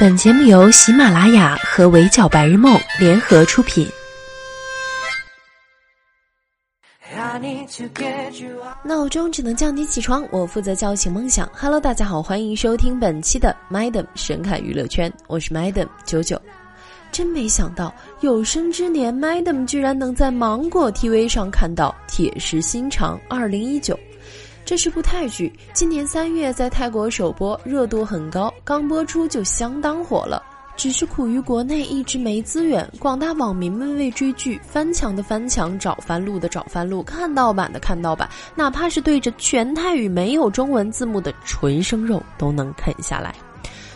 本节目由喜马拉雅和围剿白日梦联合出品。闹钟只能叫你起床，我负责叫醒梦想。Hello，大家好，欢迎收听本期的 Madam 神侃娱乐圈，我是 Madam 九九。真没想到，有生之年，Madam 居然能在芒果 TV 上看到《铁石心肠二零一九》。这是部泰剧，今年三月在泰国首播，热度很高，刚播出就相当火了。只是苦于国内一直没资源，广大网民们为追剧翻墙的翻墙，找翻路的找翻路，看盗版的看盗版，哪怕是对着全泰语没有中文字幕的纯生肉都能啃下来。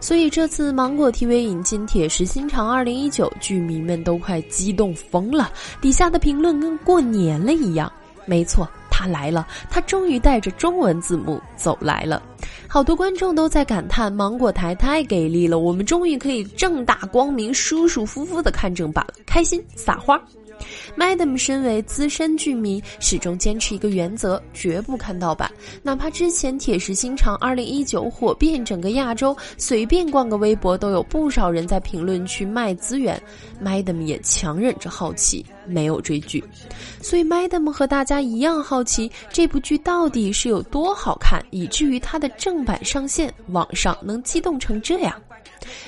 所以这次芒果 TV 引进《铁石心肠2019》，剧迷们都快激动疯了，底下的评论跟过年了一样。没错。他来了，他终于带着中文字幕走来了，好多观众都在感叹芒果台太给力了，我们终于可以正大光明、舒舒服服的看正版了，开心撒花。Madam 身为资深剧迷，始终坚持一个原则：绝不看盗版。哪怕之前《铁石心肠》二零一九火遍整个亚洲，随便逛个微博都有不少人在评论区卖资源，Madam 也强忍着好奇，没有追剧。所以 Madam 和大家一样好奇，这部剧到底是有多好看，以至于它的正版上线，网上能激动成这样。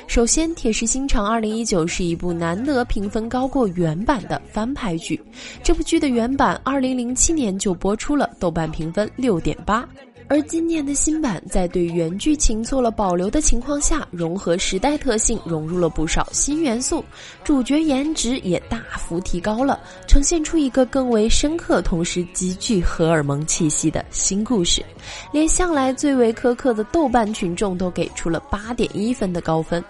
首先，《铁石心肠2019》是一部难得评分高过原版的翻拍剧。这部剧的原版2007年就播出了，豆瓣评分6.8。而今年的新版在对原剧情做了保留的情况下，融合时代特性，融入了不少新元素，主角颜值也大幅提高了，呈现出一个更为深刻，同时极具荷尔蒙气息的新故事。连向来最为苛刻的豆瓣群众都给出了八点一分的高。分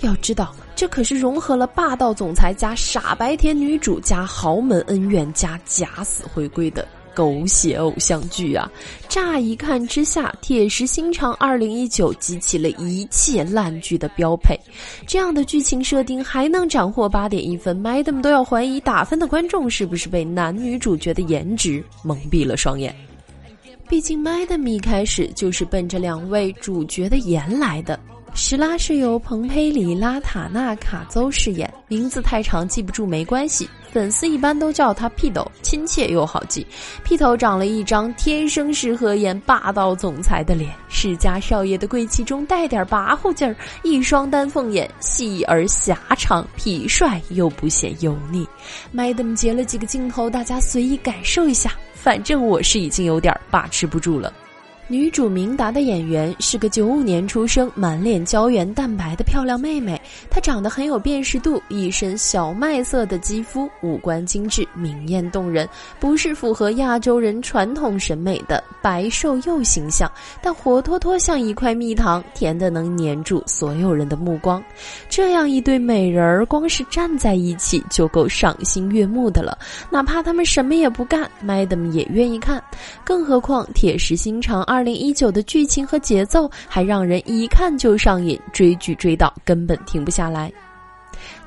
要知道，这可是融合了霸道总裁加傻白甜女主加豪门恩怨加假死回归的。狗血偶像剧啊！乍一看之下，《铁石心肠2019》集齐了一切烂剧的标配。这样的剧情设定还能斩获八点一分，Madam 都要怀疑打分的观众是不是被男女主角的颜值蒙蔽了双眼。毕竟，Madam 一开始就是奔着两位主角的颜来的。石拉是由彭佩里拉塔纳卡邹饰演，名字太长记不住没关系，粉丝一般都叫他屁斗，亲切又好记。屁头长了一张天生适合演霸道总裁的脸，世家少爷的贵气中带点跋扈劲儿，一双丹凤眼细而狭长，痞帅又不显油腻。Madam 截了几个镜头，大家随意感受一下，反正我是已经有点把持不住了。女主明达的演员是个九五年出生、满脸胶原蛋白的漂亮妹妹。她长得很有辨识度，一身小麦色的肌肤，五官精致、明艳动人，不是符合亚洲人传统审美的白瘦幼形象，但活脱脱像一块蜜糖，甜的能粘住所有人的目光。这样一对美人儿，光是站在一起就够赏心悦目的了，哪怕他们什么也不干，Madam 也愿意看。更何况铁石心肠二。二零一九的剧情和节奏还让人一看就上瘾，追剧追到根本停不下来。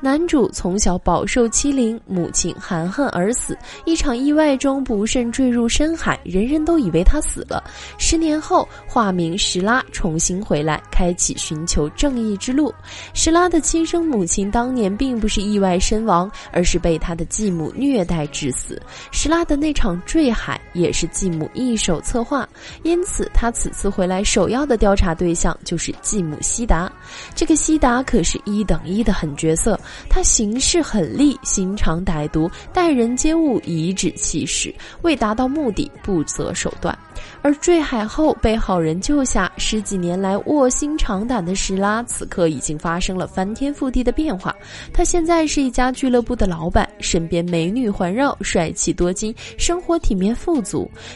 男主从小饱受欺凌，母亲含恨而死。一场意外中不慎坠入深海，人人都以为他死了。十年后，化名石拉重新回来，开启寻求正义之路。石拉的亲生母亲当年并不是意外身亡，而是被他的继母虐待致死。石拉的那场坠海也是继母一手策划，因此他此次回来首要的调查对象就是继母西达。这个西达可是一等一的狠角色。他行事狠戾，心肠歹毒，待人接物颐指气使，为达到目的不择手段。而坠海后被好人救下，十几年来卧薪尝胆的石拉，此刻已经发生了翻天覆地的变化。他现在是一家俱乐部的老板，身边美女环绕，帅气多金，生活体面富。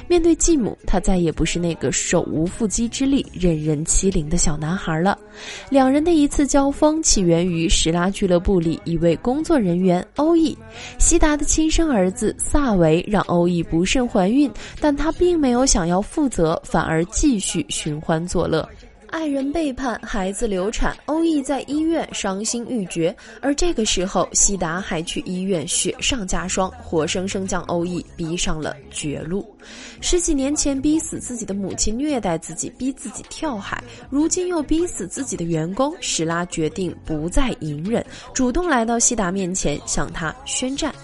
面对继母，他再也不是那个手无缚鸡之力、任人欺凌的小男孩了。两人的一次交锋起源于石拉俱乐部里一位工作人员欧义，西达的亲生儿子萨维让欧义不慎怀孕，但他并没有想要。负责反而继续寻欢作乐，爱人背叛，孩子流产，欧义在医院伤心欲绝。而这个时候，西达还去医院雪上加霜，活生生将欧义逼上了绝路。十几年前逼死自己的母亲，虐待自己，逼自己跳海，如今又逼死自己的员工。史拉决定不再隐忍，主动来到西达面前，向他宣战。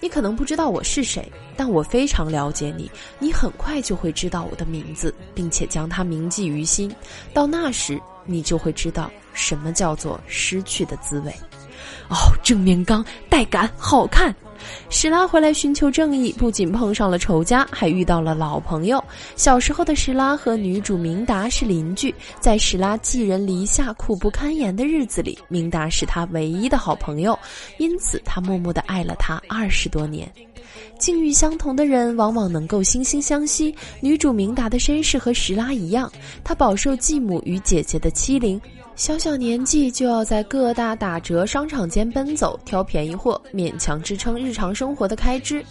你可能不知道我是谁，但我非常了解你。你很快就会知道我的名字，并且将它铭记于心。到那时，你就会知道什么叫做失去的滋味。哦，正面刚，带感，好看。史拉回来寻求正义，不仅碰上了仇家，还遇到了老朋友。小时候的史拉和女主明达是邻居，在史拉寄人篱下、苦不堪言的日子里，明达是他唯一的好朋友，因此他默默地爱了她二十多年。境遇相同的人往往能够惺惺相惜。女主明达的身世和石拉一样，她饱受继母与姐姐的欺凌。小小年纪就要在各大打折商场间奔走，挑便宜货，勉强支撑日常生活的开支。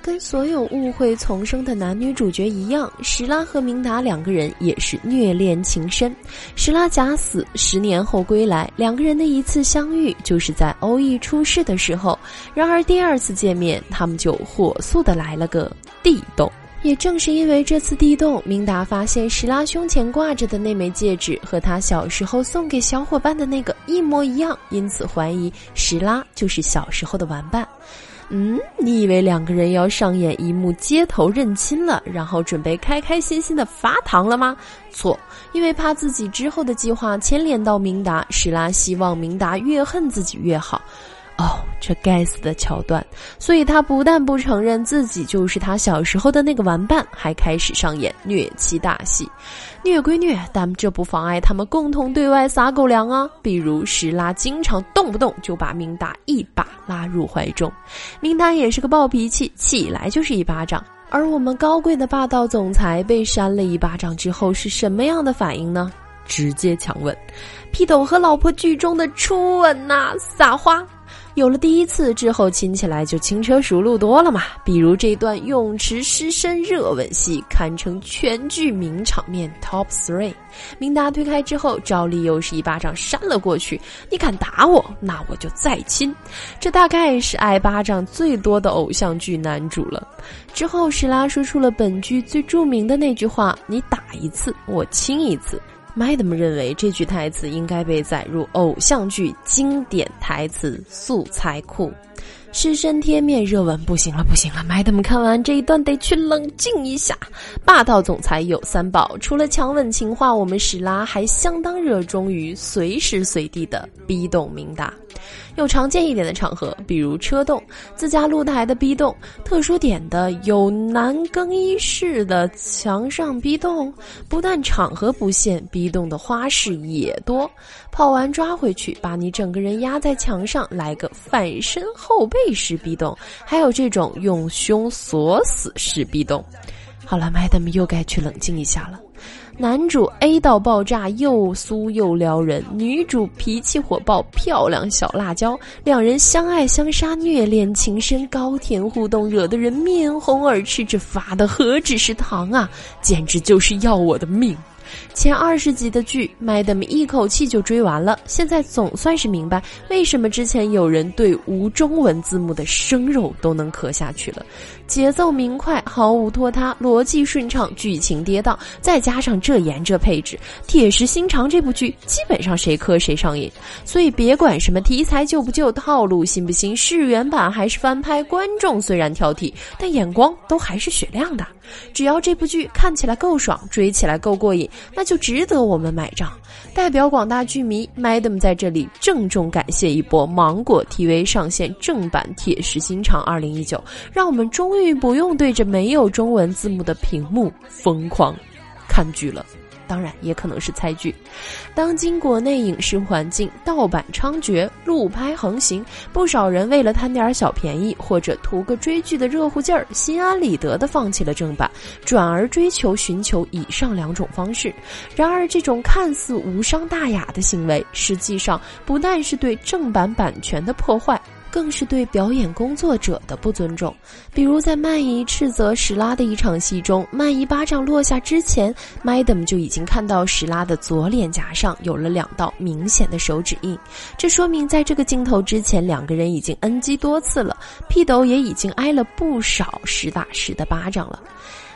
跟所有误会丛生的男女主角一样，石拉和明达两个人也是虐恋情深。石拉假死，十年后归来，两个人的一次相遇就是在欧义出事的时候。然而第二次见面，他们就火速的来了个地洞。也正是因为这次地洞，明达发现石拉胸前挂着的那枚戒指和他小时候送给小伙伴的那个一模一样，因此怀疑石拉就是小时候的玩伴。嗯，你以为两个人要上演一幕街头认亲了，然后准备开开心心的发糖了吗？错，因为怕自己之后的计划牵连到明达，石拉希望明达越恨自己越好。哦，这该死的桥段！所以他不但不承认自己就是他小时候的那个玩伴，还开始上演虐妻大戏。虐归虐，但这不妨碍他们共同对外撒狗粮啊！比如石拉经常动不动就把明达一把拉入怀中，明达也是个暴脾气，起来就是一巴掌。而我们高贵的霸道总裁被扇了一巴掌之后是什么样的反应呢？直接强吻，屁斗和老婆剧中的初吻呐，撒花。有了第一次之后，亲起来就轻车熟路多了嘛。比如这段泳池湿身热吻戏，堪称全剧名场面 top three。明达推开之后，赵丽又是一巴掌扇了过去。你敢打我，那我就再亲。这大概是挨巴掌最多的偶像剧男主了。之后，史拉说出了本剧最著名的那句话：“你打一次，我亲一次。” Madam 认为这句台词应该被载入偶像剧经典台词素材库。尸身贴面热吻不行了，不行了！Madam 看完这一段得去冷静一下。霸道总裁有三宝，除了强吻情话，我们史拉还相当热衷于随时随地的逼动明达。有常见一点的场合，比如车洞、自家露台的逼洞；特殊点的有男更衣室的墙上逼洞。不但场合不限，逼洞的花式也多。跑完抓回去，把你整个人压在墙上，来个反身后背式逼洞。还有这种用胸锁死式逼洞。好了，Madam 又该去冷静一下了。男主 A 到爆炸，又酥又撩人；女主脾气火爆，漂亮小辣椒。两人相爱相杀，虐恋情深，高甜互动，惹得人面红耳赤。这发的何止是糖啊，简直就是要我的命！前二十集的剧，Madam 一口气就追完了。现在总算是明白，为什么之前有人对无中文字幕的生肉都能磕下去了。节奏明快，毫无拖沓，逻辑顺畅，剧情跌宕，再加上这颜这配置，铁石心肠。这部剧基本上谁磕谁上瘾。所以别管什么题材旧不旧，套路新不新，是原版还是翻拍，观众虽然挑剔，但眼光都还是雪亮的。只要这部剧看起来够爽，追起来够过瘾，那就值得我们买账。代表广大剧迷，Madam 在这里郑重感谢一波芒果 TV 上线正版《铁石心肠》二零一九，让我们终。于不用对着没有中文字幕的屏幕疯狂看剧了，当然也可能是猜剧。当今国内影视环境盗版猖獗、路拍横行，不少人为了贪点小便宜或者图个追剧的热乎劲儿，心安理得的放弃了正版，转而追求寻求以上两种方式。然而，这种看似无伤大雅的行为，实际上不但是对正版版权的破坏。更是对表演工作者的不尊重。比如在曼怡斥责史拉的一场戏中，曼怡巴掌落下之前，Madam 就已经看到史拉的左脸颊上有了两道明显的手指印，这说明在这个镜头之前，两个人已经 NG 多次了，屁斗也已经挨了不少实打实的巴掌了。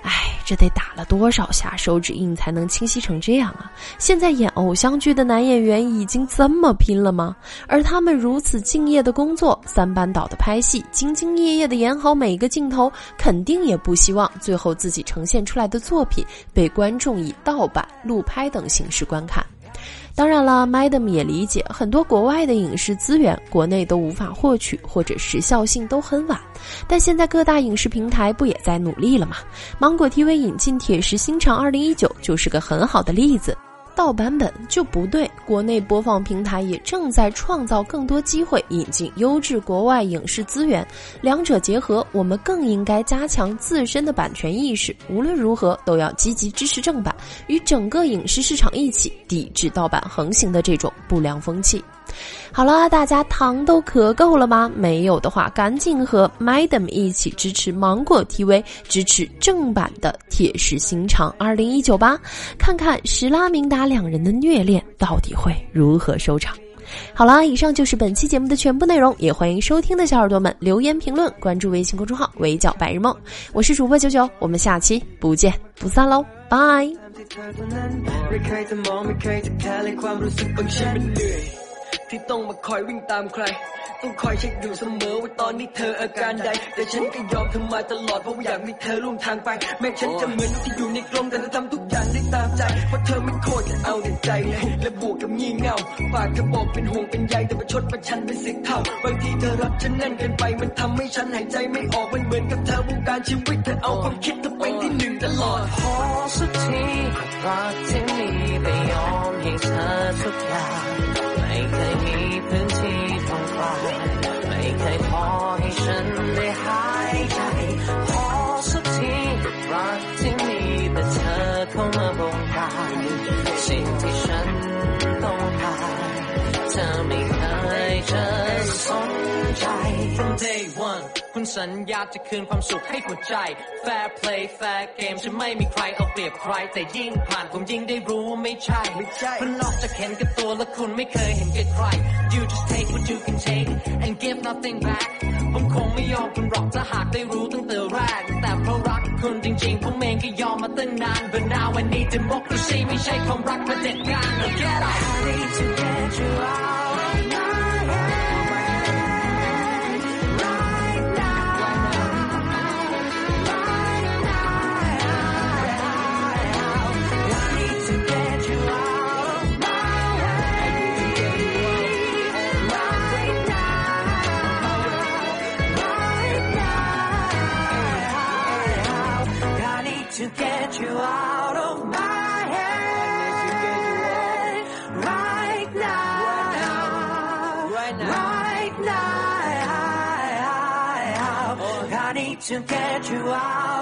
哎，这得打了多少下手指印才能清晰成这样啊？现在演偶像剧的男演员已经这么拼了吗？而他们如此敬业的工作，三班倒的拍戏，兢兢业业的演好每一个镜头，肯定也不希望最后自己呈现出来的作品被观众以盗版、录拍等形式观看。当然了，Madam 也理解很多国外的影视资源，国内都无法获取，或者时效性都很晚。但现在各大影视平台不也在努力了吗？芒果 TV 引进《铁石心肠2019》就是个很好的例子。盗版本就不对，国内播放平台也正在创造更多机会，引进优质国外影视资源，两者结合，我们更应该加强自身的版权意识。无论如何，都要积极支持正版，与整个影视市场一起抵制盗版横行的这种不良风气。好了，大家糖都嗑够了吗？没有的话，赶紧和 Madam 一起支持芒果 TV，支持正版的《铁石心肠》二零一九吧，看看石拉明达两人的虐恋到底会如何收场。好了，以上就是本期节目的全部内容，也欢迎收听的小耳朵们留言评论，关注微信公众号“围剿白日梦”，我是主播九九，我们下期不见不散喽，拜。 ที่ต้องมาคอยวิ่งตามใคร ต้องคอยเช็คอยู่เสมอว่าตอนนี้เธออาการใด แต่ฉันก็ยอมเธอมาตลอดเพราะอยากมีเธอร่วมทางไป แม้ฉันจะเหมือนที่อยู่ในกลมแต่จะทำทุกอย่างได้ตามใจ เพราะเธอไม่โคตรจะเอาแต่ใจเลย และบวกกับงี่เง่า ปากจะบอกเป็นห่วงเป็นใยแต่ประชดประชันเป็นสิเท่า บางทีเธอรักฉันแน่นเกินไป มันทำให้ฉันหายใจไม่ออก มันเหมือนกับเธอวงการชีวิตเธอเอาความคิดเธอเป็นที่หนึ่งตลอดพอสักทีรักที่มีแต่ยอมให้เธอทุกอย่าง ไม่เคยมีพื้นที่ตรงกลางไม่เคยพอให้ฉันได้หายใจ พอสักทีรักที่มีแต่เธอเข้ามาบงการสิ่งที่ฉันต้องการเธอไม่เคยจะสนใจ From day one คุณสัญญาจะคืนความสุขให้หัวใจ Fair play fair game จะไม่มีใครเอาเปรียบใคร แต่ยิ่งผ่านผมยิ่งได้รู้ว่าไม่ใช่เพราะนอกจากเห็นกับตัวแล้วคุณไม่เคยเห็นกับใคร You just take what you can take and give nothing back ผมคงไม่ยอมคุณหรอกถ้าหากได้รู้ตั้งแต่แรก แต่เพราะรักคุณจริงๆผมเองก็ยอมมาตั้งนาน But now I need democracy ไม่ใช่ความรักเผด็จการ Now get out I need to get you out to get you out